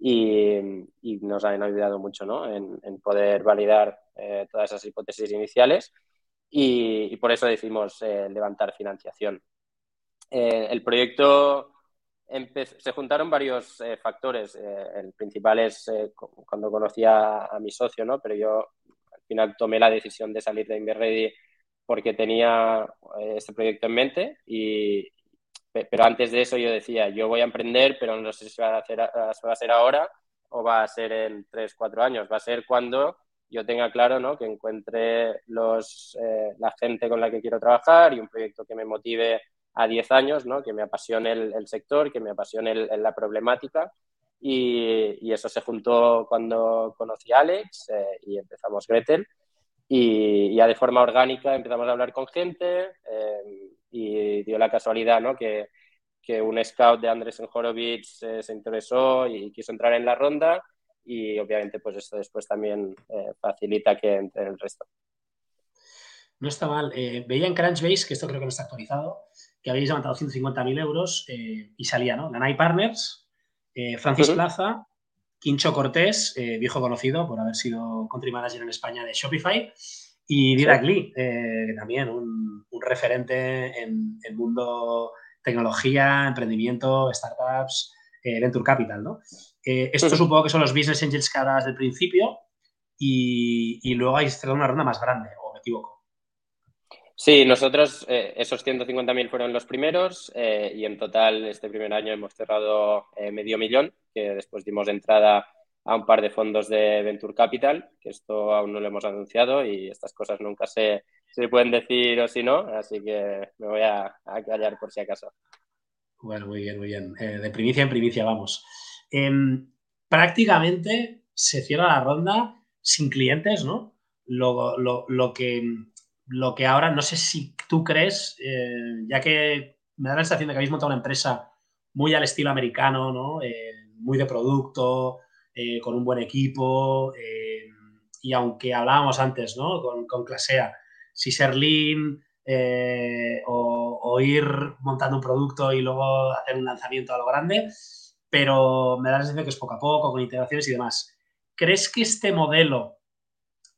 y, nos han ayudado mucho ¿no? en, poder validar eh, todas esas hipótesis iniciales y, por eso decidimos eh, levantar financiación. Eh, el proyecto se juntaron varios factores. el principal es cuando conocí a, mi socio, ¿no? pero yo al final tomé la decisión de salir de Inverready porque tenía este proyecto en mente y, pero antes de eso yo decía, yo voy a emprender, pero no sé si va a, hacer, va a ser ahora o va a ser en tres, cuatro años. Va a ser cuando yo tenga claro ¿no? que encuentre los, eh, la gente con la que quiero trabajar y un proyecto que me motive a 10 años, ¿no? que me apasione el, sector, que me apasione la problemática. Y, eso se juntó cuando conocí a Alex eh, y empezamos Gretel. Y ya de forma orgánica empezamos a hablar con gente. Eh, y dio la casualidad ¿no? que, que un scout de Andrés Horowitz eh, se interesó y quiso entrar en la ronda y obviamente pues esto después también eh, facilita que entre el resto. No está mal. Eh, veía en Crunchbase, que esto creo que no está actualizado, que habéis levantado 150.000 euros y salía, ¿no? Ganai Partners, Francis Plaza, Quincho Cortés, viejo conocido por haber sido country manager en España de Shopify, y Didac Lee, que también un, referente en el mundo tecnología, emprendimiento, startups, eh, venture capital, ¿no? Eh, esto supongo que son los business angels que hablabas del principio y, luego hay cerrado una ronda más grande, ¿o me equivoco? Sí, nosotros eh, esos 150.000 fueron los primeros y en total este primer año hemos cerrado medio millón, que después dimos entrada a un par de fondos de Venture Capital, que esto aún no lo hemos anunciado y estas cosas nunca se, se pueden decir o si no, así que me voy a, callar por si acaso. Bueno, muy bien, muy bien. Eh, de primicia en primicia, vamos. Em, prácticamente se cierra la ronda sin clientes, ¿no? Lo, que, lo que ahora, no sé si tú crees, eh, ya que me da la sensación de que habéis montado una empresa muy al estilo americano, ¿no? Eh, muy de producto, eh, con un buen equipo. Eh, y aunque hablábamos antes, ¿no? Con, con Clasea, si ser lean o, ir montando un producto y luego hacer un lanzamiento a lo grande, pero me da la sensación que es poco a poco, con integraciones y demás. ¿Crees que este modelo,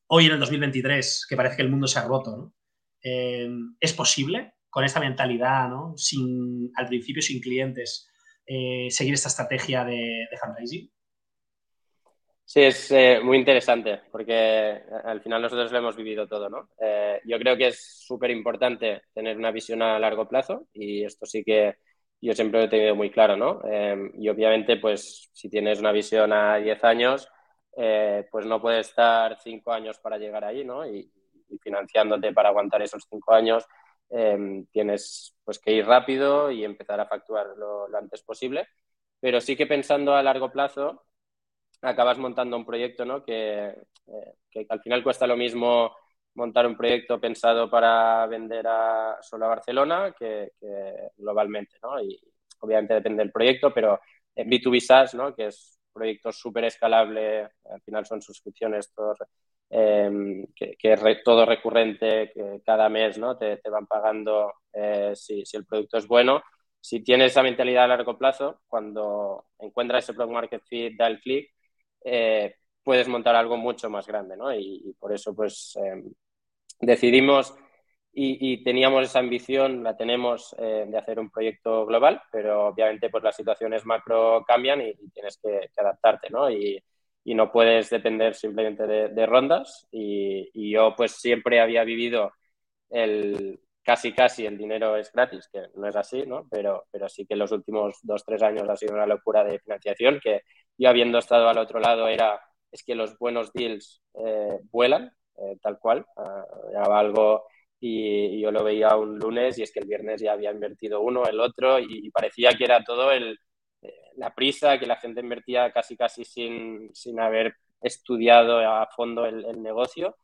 hoy en el 2023, que parece que el mundo se ha roto, es posible? con esta mentalidad, ¿no? Sin, al principio sin clientes, eh, seguir esta estrategia de, fundraising? Sí, es eh, muy interesante porque al final nosotros lo hemos vivido todo, ¿no? Eh, yo creo que es súper importante tener una visión a largo plazo y esto sí que yo siempre lo he tenido muy claro, ¿no? y obviamente, pues si tienes una visión a 10 años, pues no puedes estar 5 años para llegar ahí, ¿no? Y, y financiándote para aguantar esos 5 años Em, tienes pues, que ir rápido y empezar a facturar lo, antes posible. Pero sí que pensando a largo plazo, acabas montando un proyecto ¿no? que, eh, que, al final cuesta lo mismo montar un proyecto pensado para vender a, solo a Barcelona que, globalmente. ¿no? Y obviamente depende del proyecto, pero en B2B SaaS, ¿no? que es proyecto súper escalable, al final son suscripciones, todos Em, que, es todo recurrente, que cada mes ¿no? te, van pagando eh, si, el producto es bueno. Si tienes esa mentalidad a largo plazo, cuando encuentras ese product market fit, da el clic, eh, puedes montar algo mucho más grande. ¿no? Y, por eso pues em, decidimos y, teníamos esa ambición, la tenemos eh, de hacer un proyecto global, pero obviamente pues las situaciones macro cambian y, tienes que, que, adaptarte. ¿no? Y, y no puedes depender simplemente de, rondas. Y, yo pues siempre había vivido el casi casi el dinero es gratis, que no es así, ¿no? Pero, pero sí que los últimos dos, tres años ha sido una locura de financiación, que yo habiendo estado al otro lado era, es que los buenos deals eh, vuelan, eh, tal cual, uh, algo y, yo lo veía un lunes y es que el viernes ya había invertido uno, el otro y parecía que era todo el, la prisa, que la gente invertía casi casi sin, haber estudiado a fondo el, negocio.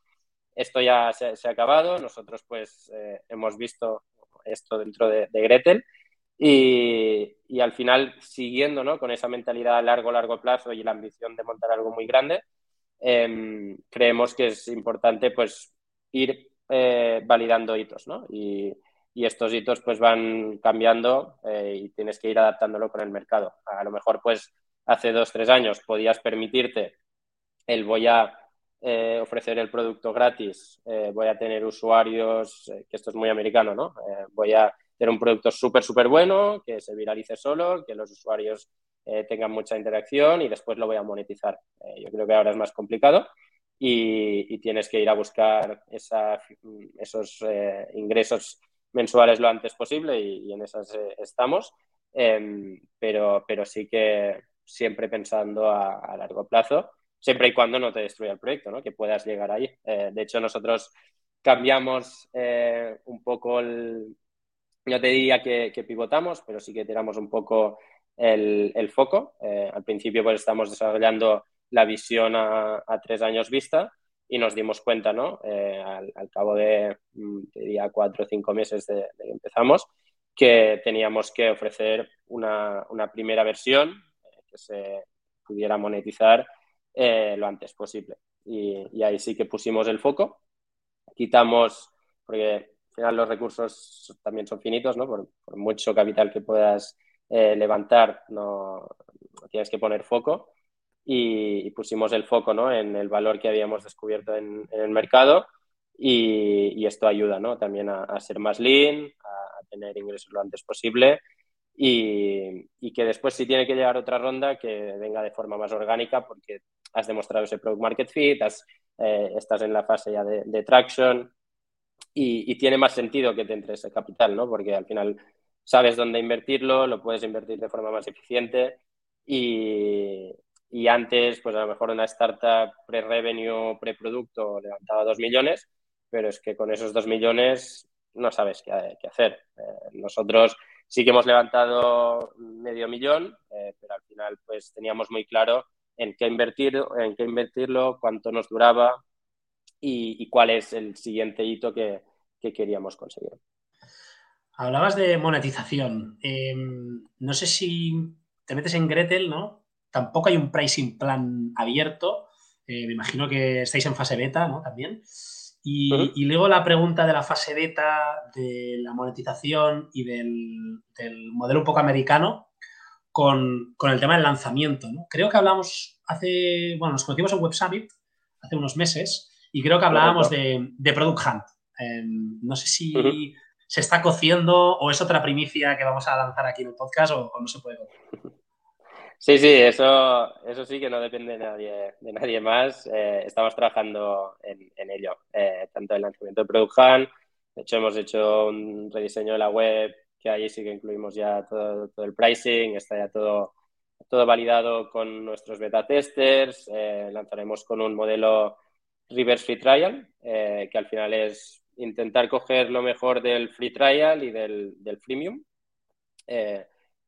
Esto ya se, ha acabado, nosotros pues eh, hemos visto esto dentro de, Gretel y, al final siguiendo ¿no? con esa mentalidad a largo, largo plazo y la ambición de montar algo muy grande, em, creemos que es importante pues ir eh, validando hitos ¿no? y, y estos hitos pues van cambiando eh, y tienes que ir adaptándolo con el mercado. A lo mejor pues hace dos, tres años podías permitirte el voy a eh, ofrecer el producto gratis, voy a tener usuarios, que esto es muy americano, ¿no? voy a tener un producto súper, súper bueno, que se viralice solo, que los usuarios tengan mucha interacción y después lo voy a monetizar. yo creo que ahora es más complicado. Y, tienes que ir a buscar esa, esos ingresos mensuales lo antes posible y, en esas eh, estamos, em, pero, pero sí que siempre pensando a, largo plazo, siempre y cuando no te destruya el proyecto, ¿no? que puedas llegar ahí. Eh, de hecho, nosotros cambiamos eh, un poco el... No te diría que, pivotamos, pero sí que tiramos un poco el, foco. al principio pues estamos desarrollando la visión a, tres años vista y nos dimos cuenta, ¿no? Eh, al, cabo de, mm, diría, cuatro o cinco meses de, que empezamos, que teníamos que ofrecer una, una primera versión eh, que se pudiera monetizar eh, lo antes posible. Y, y, ahí sí que pusimos el foco, quitamos, porque final los recursos también son finitos, ¿no? Por, mucho capital que puedas levantar, no tienes que poner foco y, pusimos el foco ¿no? en el valor que habíamos descubierto en, el mercado y, esto ayuda ¿no? también a, ser más lean, a, tener ingresos lo antes posible y, que después si tiene que llegar otra ronda que venga de forma más orgánica porque has demostrado ese product market fit, eh, estás en la fase ya de, de traction y, tiene más sentido que te entre ese capital, ¿no? porque al final sabes dónde invertirlo, lo puedes invertir de forma más eficiente y, antes, pues a lo mejor una startup pre-revenue, pre-producto levantaba dos millones, pero es que con esos dos millones no sabes qué, hacer. Eh, nosotros sí que hemos levantado medio millón, eh, pero al final pues teníamos muy claro en qué invertir, en qué invertirlo, cuánto nos duraba y, cuál es el siguiente hito que, que queríamos conseguir. Hablabas de monetización. Em, no sé si te metes en Gretel, ¿no? Tampoco hay un pricing plan abierto. Eh, me imagino que estáis en fase beta, ¿no? También. Y, luego la pregunta de la fase beta, de la monetización y del, modelo un poco americano con, el tema del lanzamiento. ¿no? Creo que hablamos hace, bueno, nos conocimos en Web Summit hace unos meses y creo que hablábamos de, Product Hunt. Em, no sé si se está cociendo o es otra primicia que vamos a lanzar aquí en el podcast o, no se puede Sí, sí, eso, eso sí que no depende de nadie, de nadie más. Eh, estamos trabajando en, ello, eh, tanto el lanzamiento de Product Hunt, de hecho hemos hecho un rediseño de la web que ahí sí que incluimos ya todo, el pricing, está ya todo, todo validado con nuestros beta testers, eh, lanzaremos con un modelo reverse free trial, que al final es intentar coger lo mejor del free trial y del, del freemium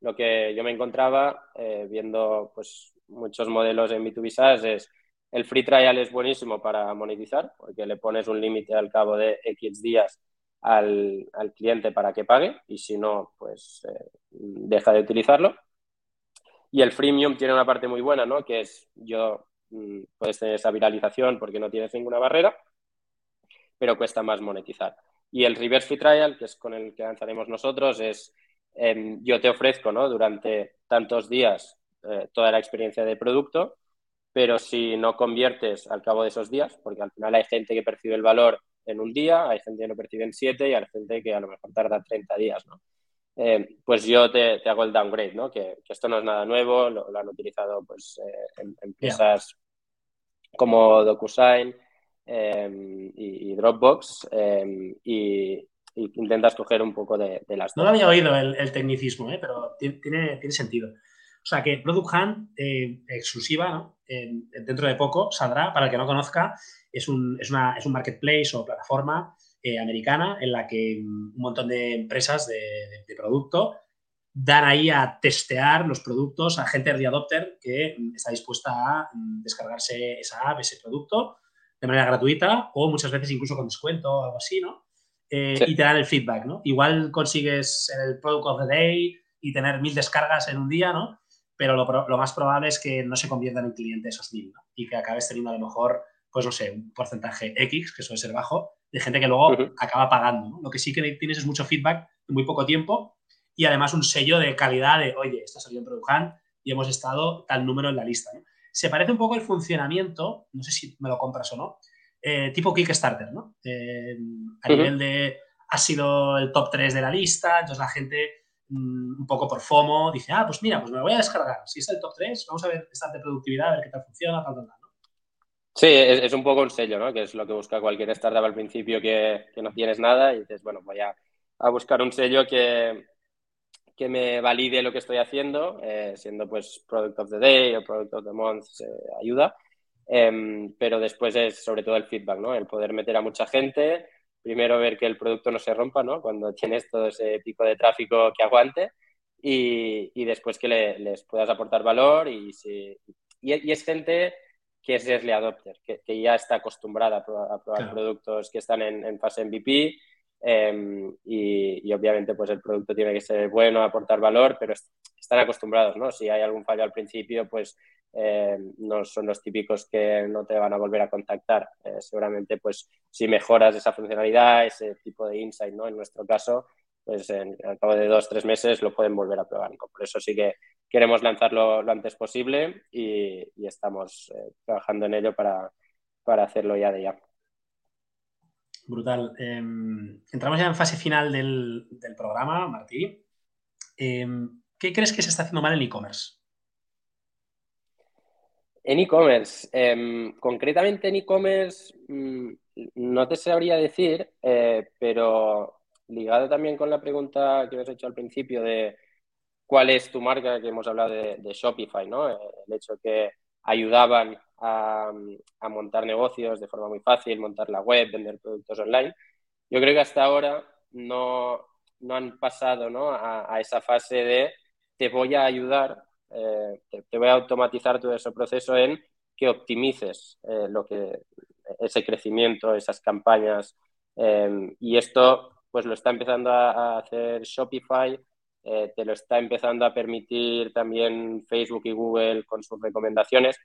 lo que yo me encontraba eh, viendo pues, muchos modelos en B2B SaaS es el free trial es buenísimo para monetizar porque le pones un límite al cabo de X días al, cliente para que pague y si no, pues eh, deja de utilizarlo. Y el freemium tiene una parte muy buena, ¿no? Que es yo puedes tener esa viralización porque no tienes ninguna barrera, pero cuesta más monetizar. Y el reverse trial, que es con el que lanzaremos nosotros, es Em, yo te ofrezco ¿no? durante tantos días eh, toda la experiencia de producto, pero si no conviertes al cabo de esos días, porque al final hay gente que percibe el valor en un día, hay gente que lo percibe en siete y hay gente que a lo mejor tarda 30 días, ¿no? Em, pues yo te, hago el downgrade, ¿no? Que, esto no es nada nuevo, lo, han utilizado pues eh, en, empresas como DocuSign em, y, Dropbox y, y intentas coger un poco de, las dos. No lo había oído el, tecnicismo, ¿eh? pero tiene, tiene, sentido. O sea que Product Hunt, eh, exclusiva, ¿no? dentro de poco saldrá, para el que no conozca, es un, es una, es un marketplace o plataforma eh, americana en la que un montón de empresas de, de, producto dan ahí a testear los productos a gente early adopter que está dispuesta a mm, descargarse esa app, ese producto de manera gratuita o muchas veces incluso con descuento o algo así, ¿no? Eh, y te dan el feedback, ¿no? Igual consigues el Product of the Day y tener mil descargas en un día, ¿no? Pero lo, más probable es que no se conviertan en cliente esos mil, ¿no? Y que acabes teniendo a lo mejor, pues no sé, un porcentaje X, que suele ser bajo, de gente que luego acaba pagando, ¿no? Lo que sí que tienes es mucho feedback en muy poco tiempo y además un sello de calidad de, oye, esto salió en Product Hunt y hemos estado tal número en la lista, ¿no? Se parece un poco el funcionamiento, no sé si me lo compras o no, eh, tipo Kickstarter, ¿no? Eh, a nivel de, ha sido el top 3 de la lista, entonces la gente mm, un poco por FOMO dice, ah, pues mira, pues me lo voy a descargar. Si es el top 3, vamos a ver esta de productividad, a ver qué tal funciona, tal, tal, tal. Sí, es, un poco un sello, ¿no? Que es lo que busca cualquier startup al principio que, no tienes nada y dices, bueno, voy a, buscar un sello que, que me valide lo que estoy haciendo, eh, siendo pues Product of the Day o Product of the Month, ayuda. Em, pero después es sobre todo el feedback, ¿no? El poder meter a mucha gente, primero ver que el producto no se rompa, ¿no? Cuando tienes todo ese pico de tráfico que aguante y, y después que les puedas aportar valor y, si, y, es gente que es early adopter, que, que ya está acostumbrada a probar, productos que están en, en fase MVP em, y, y, obviamente pues el producto tiene que ser bueno, aportar valor, pero están acostumbrados, ¿no? Si hay algún fallo al principio, pues eh, no son los típicos que no te van a volver a contactar. Eh, seguramente, pues, si mejoras esa funcionalidad, ese tipo de insight, ¿no? En nuestro caso, pues en, al cabo de dos, tres meses lo pueden volver a probar. Por eso sí que queremos lanzarlo lo antes posible y, estamos eh, trabajando en ello para, hacerlo ya de ya. Brutal. Em, entramos ya en fase final del, del programa, Martí. Em, ¿Qué crees que se está haciendo mal en e-commerce? En e-commerce, em, concretamente en e-commerce, mm, no te sabría decir, eh, pero ligado también con la pregunta que has hecho al principio de cuál es tu marca, que hemos hablado de, Shopify, ¿no? Eh, el hecho que ayudaban a, montar negocios de forma muy fácil, montar la web, vender productos online. Yo creo que hasta ahora no, han pasado A, a, esa fase de te voy a ayudar eh, te, voy a automatizar todo ese proceso en que optimices eh, lo que, ese crecimiento, esas campañas. Y esto pues lo está empezando a, hacer Shopify, eh, te lo está empezando a permitir también Facebook y Google con sus recomendaciones.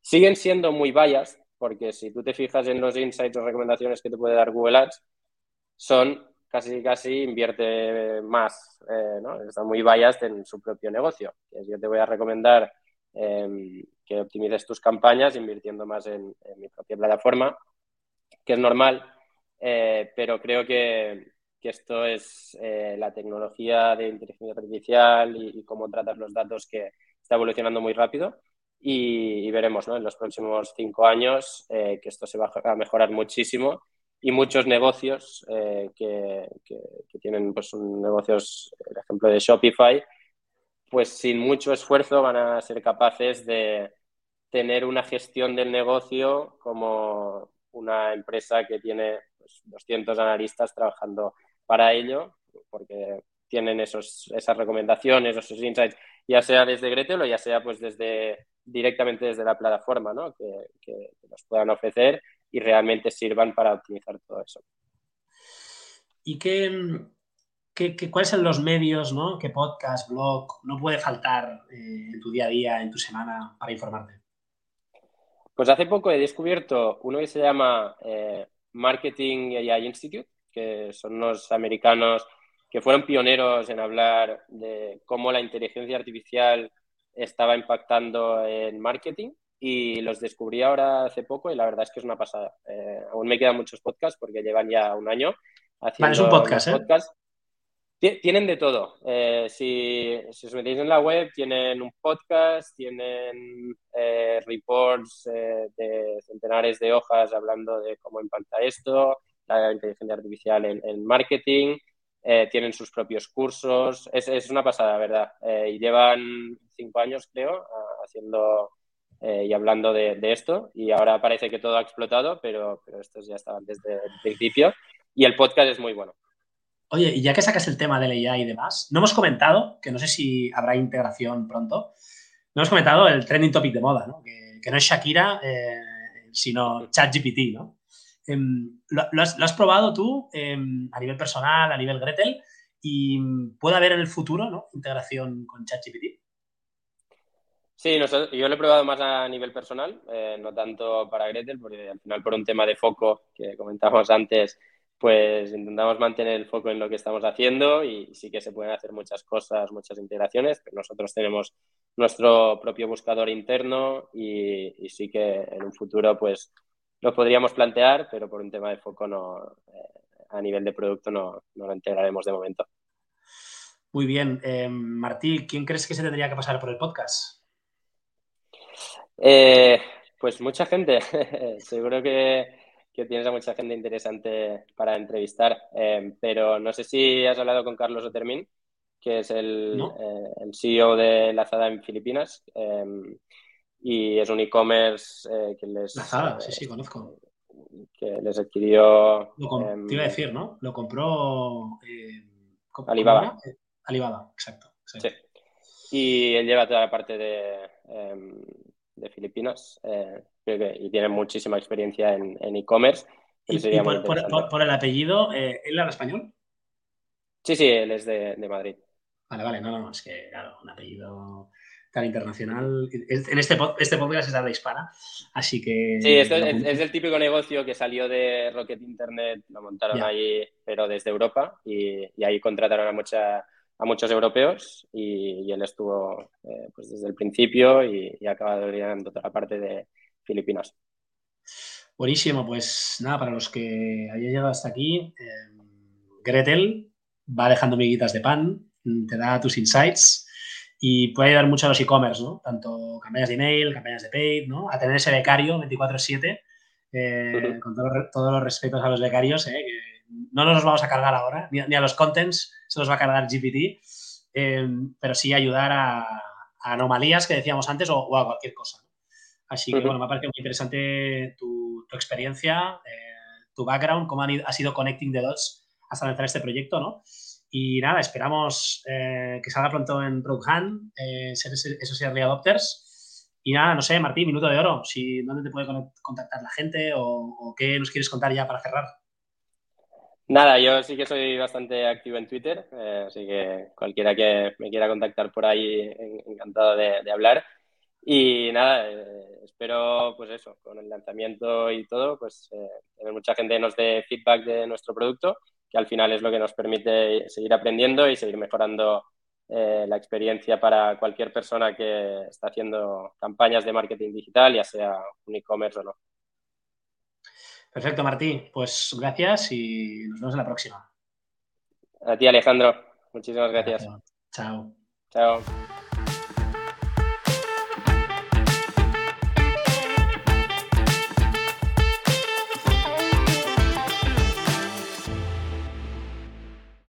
Siguen siendo muy biased, porque si tú te fijas en los insights o recomendaciones que te puede dar Google Ads, son casi casi invierte más, eh, ¿no? Está muy biased en su propio negocio. Yo te voy a recomendar em, que optimices tus campañas invirtiendo más en, mi propia plataforma, que es normal, eh, pero creo que, esto es eh, la tecnología de inteligencia artificial y, cómo tratar los datos que está evolucionando muy rápido. Y, veremos en los próximos cinco años que esto se va a mejorar muchísimo y muchos negocios eh, que, tienen pues, negocios, el ejemplo de Shopify, pues sin mucho esfuerzo van a ser capaces de tener una gestión del negocio como una empresa que tiene 200 pues, analistas trabajando para ello, porque tienen esos, esas recomendaciones, esos insights, ya sea desde Gretel o ya sea pues desde directamente desde la plataforma, ¿no? que, que, nos puedan ofrecer y realmente sirvan para optimizar todo eso. ¿Y qué, qué, cuáles son los medios, ¿no? ¿Qué podcast, blog no puede faltar eh, en tu día a día, en tu semana, para informarte? Pues hace poco he descubierto uno que se llama eh, Marketing AI Institute, que son unos americanos que fueron pioneros en hablar de cómo la inteligencia artificial estaba impactando en marketing y los descubrí ahora hace poco y la verdad es que es una pasada. Eh, aún me quedan muchos podcasts porque llevan ya un año haciendo es un podcast, ¿eh? Tienen de todo. Eh, si, si, os metéis en la web, tienen un podcast, tienen eh, reports de centenares de hojas hablando de cómo impacta esto, la inteligencia artificial en, marketing, tienen sus propios cursos. Es, es una pasada, ¿verdad? y llevan cinco años, creo, haciendo eh, y hablando de, esto. Y ahora parece que todo ha explotado, pero, pero estos ya estaban desde el principio. Y el podcast es muy bueno. Oye, y ya que sacas el tema de la IA y demás, no hemos comentado, que no sé si habrá integración pronto, no hemos comentado el trending topic de moda, ¿no? Que, no es Shakira, eh, sino ChatGPT, ¿no? Em, ¿lo, has, probado tú em, a nivel personal, a nivel Gretel? ¿Y puede haber en el futuro ¿no? integración con ChatGPT? Sí, yo lo he probado más a nivel personal, eh, no tanto para Gretel, porque al final por un tema de foco que comentamos antes, pues intentamos mantener el foco en lo que estamos haciendo y sí que se pueden hacer muchas cosas, muchas integraciones, pero nosotros tenemos nuestro propio buscador interno y, sí que en un futuro pues lo podríamos plantear, pero por un tema de foco no, eh, a nivel de producto no, no, lo integraremos de momento. Muy bien. Eh, Martí, ¿quién crees que se tendría que pasar por el podcast? Eh, pues mucha gente, seguro que, tienes a mucha gente interesante para entrevistar, eh, pero no sé si has hablado con Carlos Otermin, que es el, eh, CEO de Lazada en Filipinas y es un e-commerce que les... Sí, sí, conozco. Que les adquirió... te iba a decir, ¿no? Lo compró... Alibaba. Alibaba, exacto. Sí. Y él lleva toda la parte de de Filipinas eh, y tiene muchísima experiencia en e-commerce. ¿Y, por, el apellido, eh, él habla español? Sí, sí, él es de, Madrid. Vale, vale, no, no, es que, claro, un apellido tan internacional. En este, este podcast es habla hispana, así que... Sí, esto es, es, el típico negocio que salió de Rocket Internet, lo montaron allí, pero desde Europa, y, y ahí contrataron a mucha a muchos europeos y, él estuvo eh, pues desde el principio y, y ha acabado liderando toda la parte de Filipinas. Buenísimo, pues nada, para los que hayan llegado hasta aquí, eh, Gretel va dejando miguitas de pan, te da tus insights y puede ayudar mucho a los e-commerce, ¿no? Tanto campañas de email, campañas de paid, ¿no? A tener ese becario 24-7, eh, con todos los respetos a los becarios, ¿eh? no nos los vamos a cargar ahora, ni, a los contents se los va a cargar GPT, eh, pero sí ayudar a, anomalías que decíamos antes o, a cualquier cosa. Así que, bueno, me ha parecido muy interesante tu, experiencia, eh, tu background, cómo ha sido connecting the dots hasta lanzar este proyecto, ¿no? Y nada, esperamos eh, que salga pronto en Product Hunt, esos early adopters. Y nada, no sé, Martín, minuto de oro, si dónde te puede contactar la gente o qué nos quieres contar ya para cerrar. Nada, yo sí que soy bastante activo en Twitter, eh, así que cualquiera que me quiera contactar por ahí, encantado de, hablar. Y nada, eh, espero, pues eso, con el lanzamiento y todo, pues eh, tener mucha gente nos dé feedback de nuestro producto, que al final es lo que nos permite seguir aprendiendo y seguir mejorando la experiencia para cualquier persona que está haciendo campañas de marketing digital, ya sea un e-commerce o no. Perfecto, Martí. Pues gracias y nos vemos en la próxima. A ti, Alejandro. Muchísimas gracias. Chao. Chao.